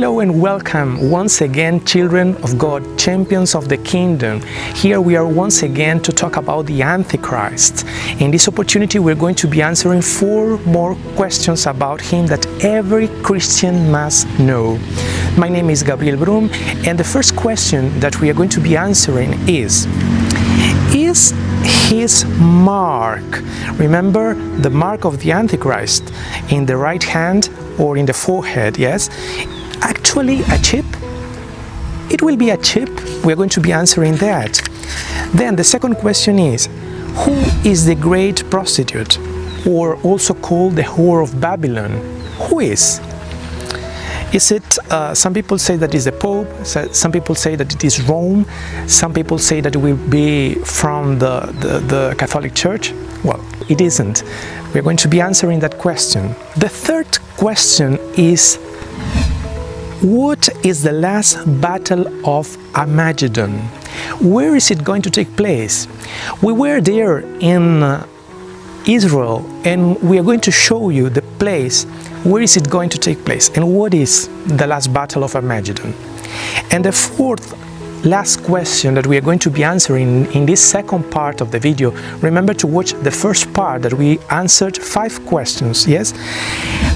Hello and welcome once again, children of God, champions of the kingdom. Here we are once again to talk about the Antichrist. In this opportunity, we're going to be answering four more questions about him that every Christian must know. My name is Gabriel Brum, and the first question that we are going to be answering is Is his mark, remember the mark of the Antichrist, in the right hand or in the forehead, yes? Actually, a chip? It will be a chip. We're going to be answering that. Then the second question is Who is the great prostitute, or also called the whore of Babylon? Who is? Is it, uh, some people say that is the Pope, some people say that it is Rome, some people say that it will be from the, the, the Catholic Church? Well, it isn't. We're going to be answering that question. The third question is what is the last battle of Armageddon? Where is it going to take place? We were there in uh, Israel and we are going to show you the place where is it going to take place and what is the last battle of Armageddon. And the fourth last question that we are going to be answering in this second part of the video, remember to watch the first part that we answered five questions, yes?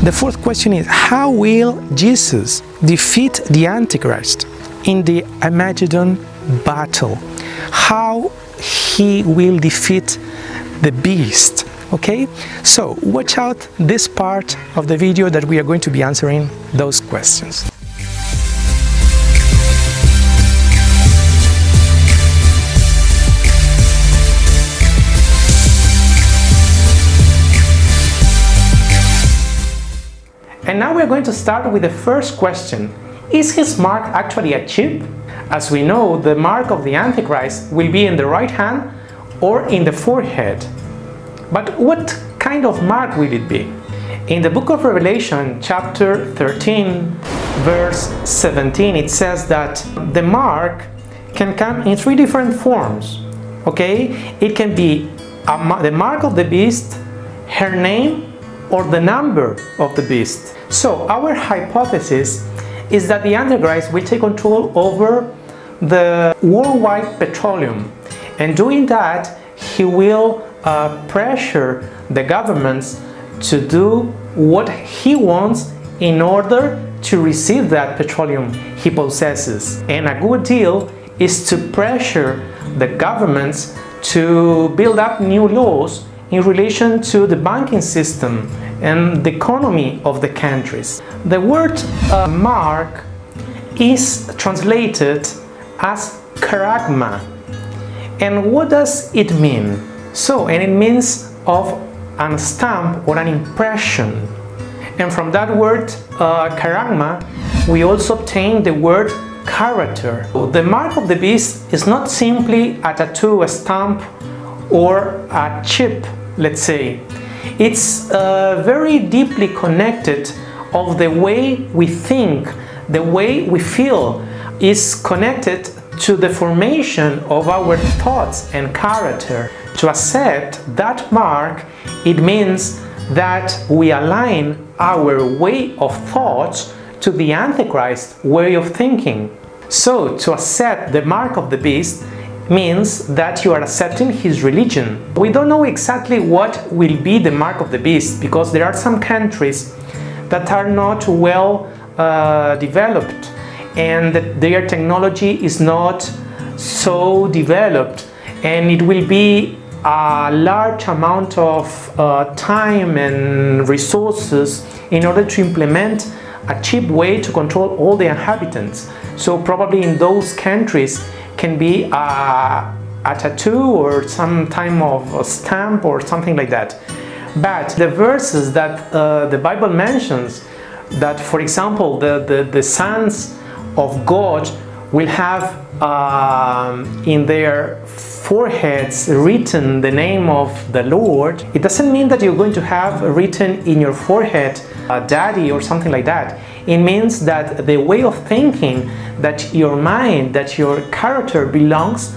The fourth question is How will Jesus defeat the Antichrist in the Armageddon battle? How he will defeat the beast? Okay, so watch out this part of the video that we are going to be answering those questions. And now we're going to start with the first question. Is his mark actually a chip? As we know, the mark of the Antichrist will be in the right hand or in the forehead. But what kind of mark will it be? In the book of Revelation, chapter 13, verse 17, it says that the mark can come in three different forms. Okay? It can be a, the mark of the beast, her name, or the number of the beast. So, our hypothesis is that the Antichrist will take control over the worldwide petroleum, and doing that, he will uh, pressure the governments to do what he wants in order to receive that petroleum he possesses. And a good deal is to pressure the governments to build up new laws in relation to the banking system and the economy of the countries. The word uh, mark is translated as charagma. And what does it mean? So, and it means of a stamp or an impression. And from that word uh, charagma, we also obtain the word character. The mark of the beast is not simply a tattoo, a stamp, or a chip, let's say. It's uh, very deeply connected of the way we think, the way we feel is connected to the formation of our thoughts and character. To accept that mark, it means that we align our way of thoughts to the Antichrist way of thinking. So, to accept the mark of the beast means that you are accepting his religion. We don't know exactly what will be the mark of the beast because there are some countries that are not well uh, developed and their technology is not so developed and it will be a large amount of uh, time and resources in order to implement a cheap way to control all the inhabitants. So probably in those countries can be a, a tattoo or some type of stamp or something like that. But the verses that uh, the Bible mentions, that for example, the, the, the sons of God will have um, in their foreheads written the name of the Lord, it doesn't mean that you're going to have written in your forehead daddy or something like that. It means that the way of thinking, that your mind, that your character belongs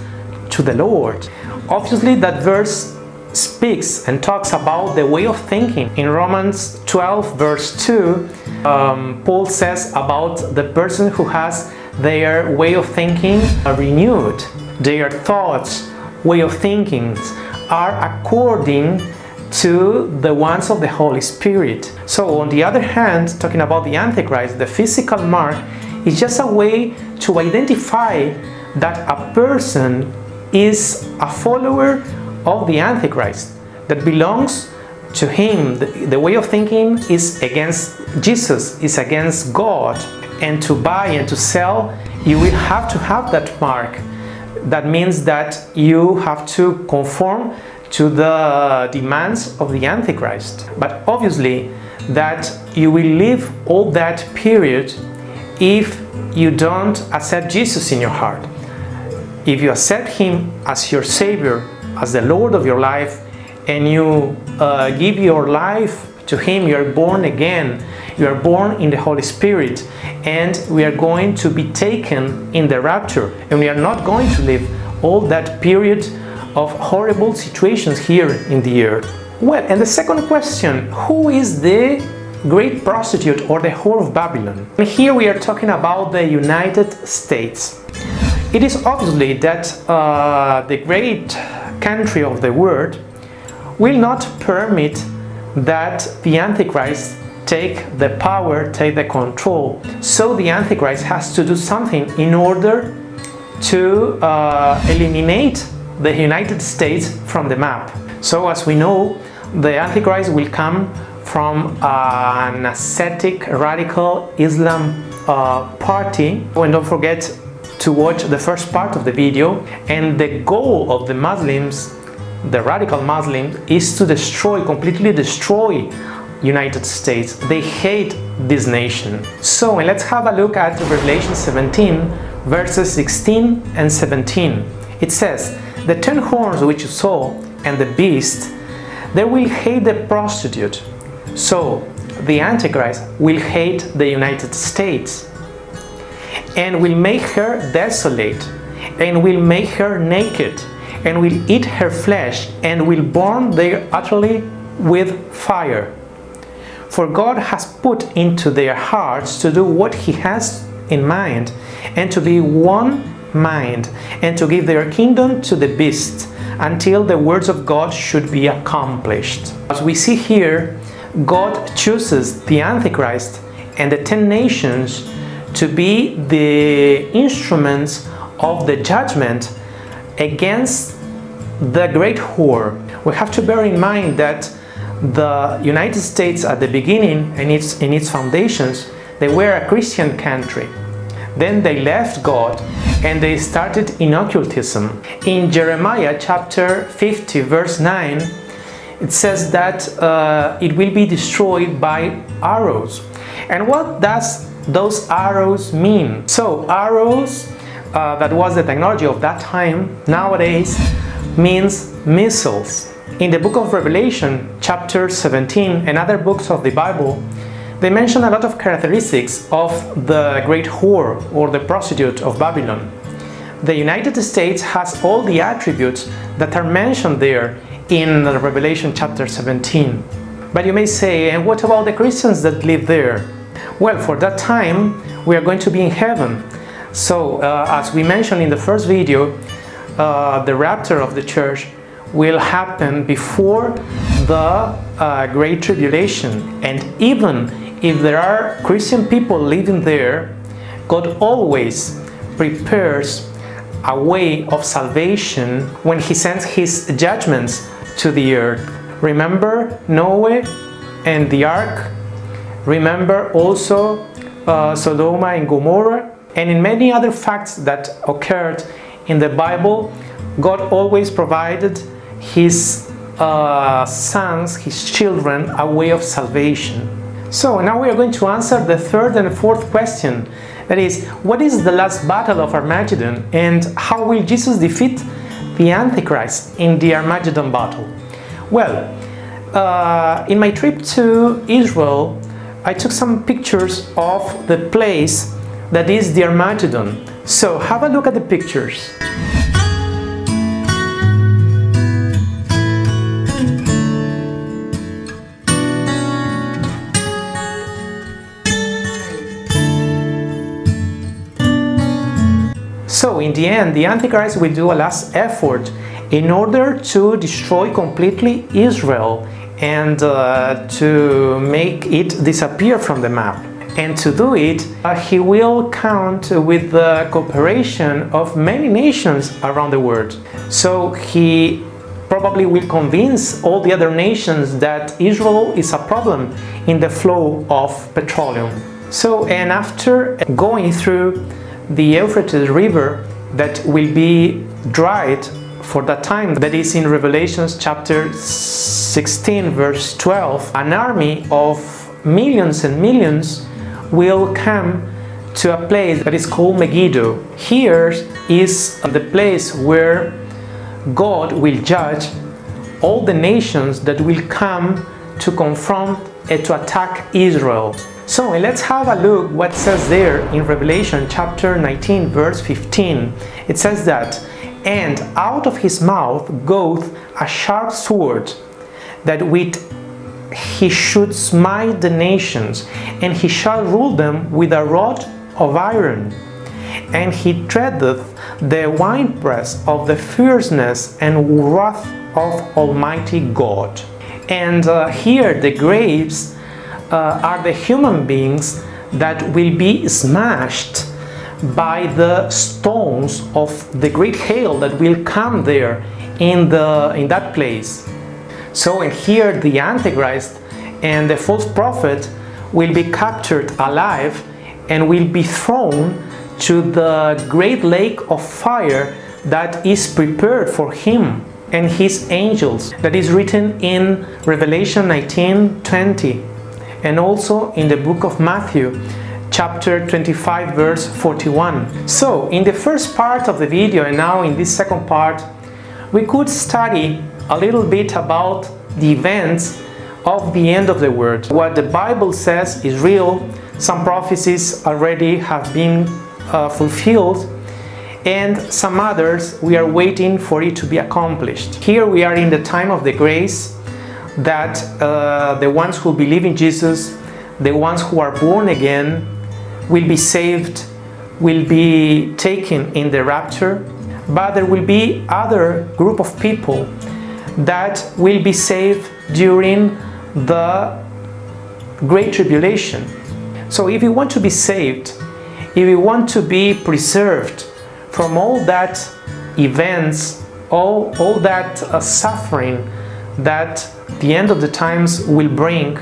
to the Lord. Obviously, that verse speaks and talks about the way of thinking. In Romans 12, verse 2, um, Paul says about the person who has their way of thinking are renewed, their thoughts, way of thinking are according to the ones of the Holy Spirit. So, on the other hand, talking about the Antichrist, the physical mark is just a way to identify that a person is a follower of the Antichrist, that belongs to him. The, the way of thinking is against Jesus, is against God. And to buy and to sell, you will have to have that mark. That means that you have to conform to the demands of the Antichrist. But obviously, that you will live all that period if you don't accept Jesus in your heart. If you accept Him as your Savior, as the Lord of your life, and you uh, give your life to Him, you are born again. You are born in the Holy Spirit, and we are going to be taken in the rapture, and we are not going to live all that period of horrible situations here in the earth. Well, and the second question who is the great prostitute or the whore of Babylon? And here we are talking about the United States. It is obviously that uh, the great country of the world will not permit that the Antichrist take the power, take the control. So the Antichrist has to do something in order to uh, eliminate the United States from the map. So, as we know, the Antichrist will come from an ascetic radical Islam uh, party. And don't forget to watch the first part of the video. And the goal of the Muslims, the radical Muslims, is to destroy, completely destroy United States. They hate this nation. So let's have a look at Revelation 17 verses 16 and 17. It says, the ten horns which you saw, and the beast, they will hate the prostitute. So, the Antichrist will hate the United States and will make her desolate and will make her naked and will eat her flesh and will burn there utterly with fire. For God has put into their hearts to do what He has in mind and to be one mind and to give their kingdom to the beast until the words of God should be accomplished. As we see here, God chooses the Antichrist and the ten nations to be the instruments of the judgment against the great whore. We have to bear in mind that the United States at the beginning in its in its foundations they were a Christian country. Then they left God and they started in occultism. In Jeremiah chapter 50, verse 9, it says that uh, it will be destroyed by arrows. And what does those arrows mean? So, arrows, uh, that was the technology of that time, nowadays means missiles. In the book of Revelation, chapter 17, and other books of the Bible, they mention a lot of characteristics of the great whore or the prostitute of Babylon. The United States has all the attributes that are mentioned there in Revelation chapter 17. But you may say, and what about the Christians that live there? Well, for that time, we are going to be in heaven. So, uh, as we mentioned in the first video, uh, the rapture of the church will happen before the uh, Great Tribulation. And even if there are Christian people living there, God always prepares a way of salvation when He sends His judgments to the earth. Remember Noah and the ark? Remember also uh, Sodom and Gomorrah? And in many other facts that occurred in the Bible, God always provided His uh, sons, His children, a way of salvation. So now we are going to answer the third and fourth question. That is, what is the last battle of Armageddon and how will Jesus defeat the Antichrist in the Armageddon battle? Well, uh, in my trip to Israel, I took some pictures of the place that is the Armageddon. So have a look at the pictures. So in the end, the Antichrist will do a last effort in order to destroy completely Israel and uh, to make it disappear from the map. And to do it, uh, he will count with the cooperation of many nations around the world. So he probably will convince all the other nations that Israel is a problem in the flow of petroleum. So, and after going through the Euphrates River that will be dried for that time, that is in Revelations chapter 16, verse 12, an army of millions and millions will come to a place that is called Megiddo. Here is the place where God will judge all the nations that will come to confront and to attack Israel. So let's have a look what says there in Revelation chapter 19 verse 15. It says that, and out of his mouth goeth a sharp sword, that with he should smite the nations, and he shall rule them with a rod of iron. And he treadeth the winepress of the fierceness and wrath of Almighty God. And uh, here the grapes uh, are the human beings that will be smashed by the stones of the great hail that will come there in, the, in that place. So, in here the Antichrist and the false prophet will be captured alive and will be thrown to the great lake of fire that is prepared for him and his angels. That is written in Revelation 19 20 and also in the book of Matthew chapter 25 verse 41 so in the first part of the video and now in this second part we could study a little bit about the events of the end of the world. What the Bible says is real, some prophecies already have been uh, fulfilled, and some others we are waiting for it to be accomplished. Here we are in the time of the grace that uh, the ones who believe in Jesus, the ones who are born again, will be saved, will be taken in the rapture but there will be other group of people that will be saved during the great tribulation. So if you want to be saved if you want to be preserved from all that events all, all that uh, suffering that the end of the times will bring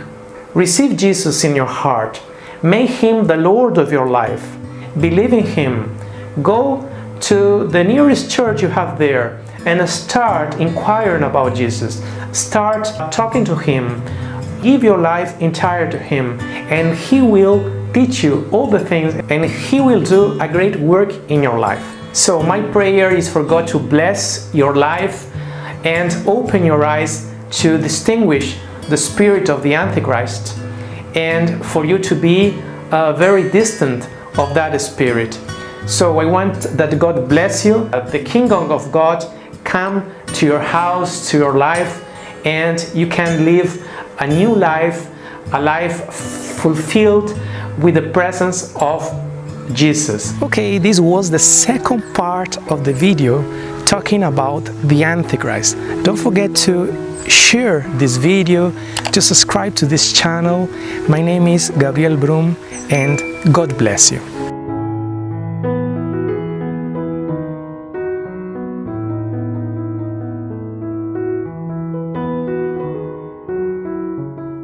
receive jesus in your heart. Make him the lord of your life. Believe in him. Go to the nearest church you have there and start inquiring about Jesus. Start talking to Him. Give your life entire to Him, and He will teach you all the things and He will do a great work in your life. So, my prayer is for God to bless your life and open your eyes to distinguish the spirit of the Antichrist and for you to be uh, very distant of that spirit. So I want that God bless you, the kingdom of God come to your house, to your life, and you can live a new life, a life fulfilled with the presence of Jesus. Okay, this was the second part of the video talking about the Antichrist. Don't forget to share this video, to subscribe to this channel. My name is Gabriel Brum and God bless you.